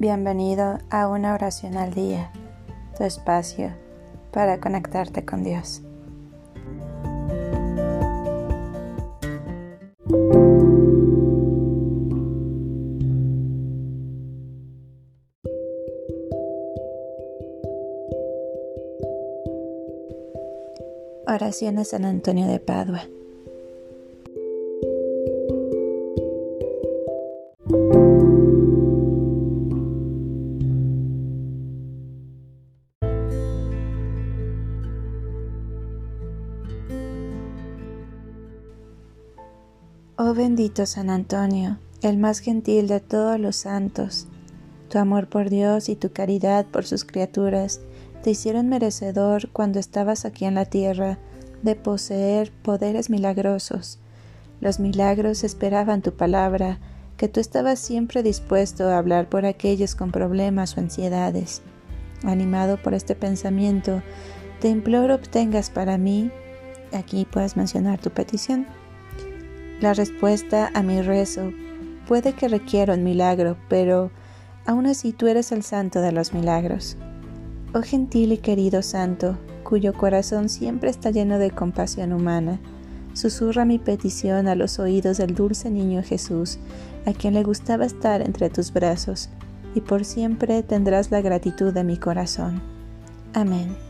Bienvenido a una oración al día, tu espacio para conectarte con Dios. Oración a San Antonio de Padua. Oh bendito San Antonio, el más gentil de todos los santos, tu amor por Dios y tu caridad por sus criaturas te hicieron merecedor cuando estabas aquí en la tierra de poseer poderes milagrosos. Los milagros esperaban tu palabra, que tú estabas siempre dispuesto a hablar por aquellos con problemas o ansiedades. Animado por este pensamiento, te imploro obtengas para mí, aquí puedes mencionar tu petición, la respuesta a mi rezo puede que requiera un milagro, pero aún así tú eres el santo de los milagros. Oh gentil y querido santo, cuyo corazón siempre está lleno de compasión humana, susurra mi petición a los oídos del dulce niño Jesús, a quien le gustaba estar entre tus brazos, y por siempre tendrás la gratitud de mi corazón. Amén.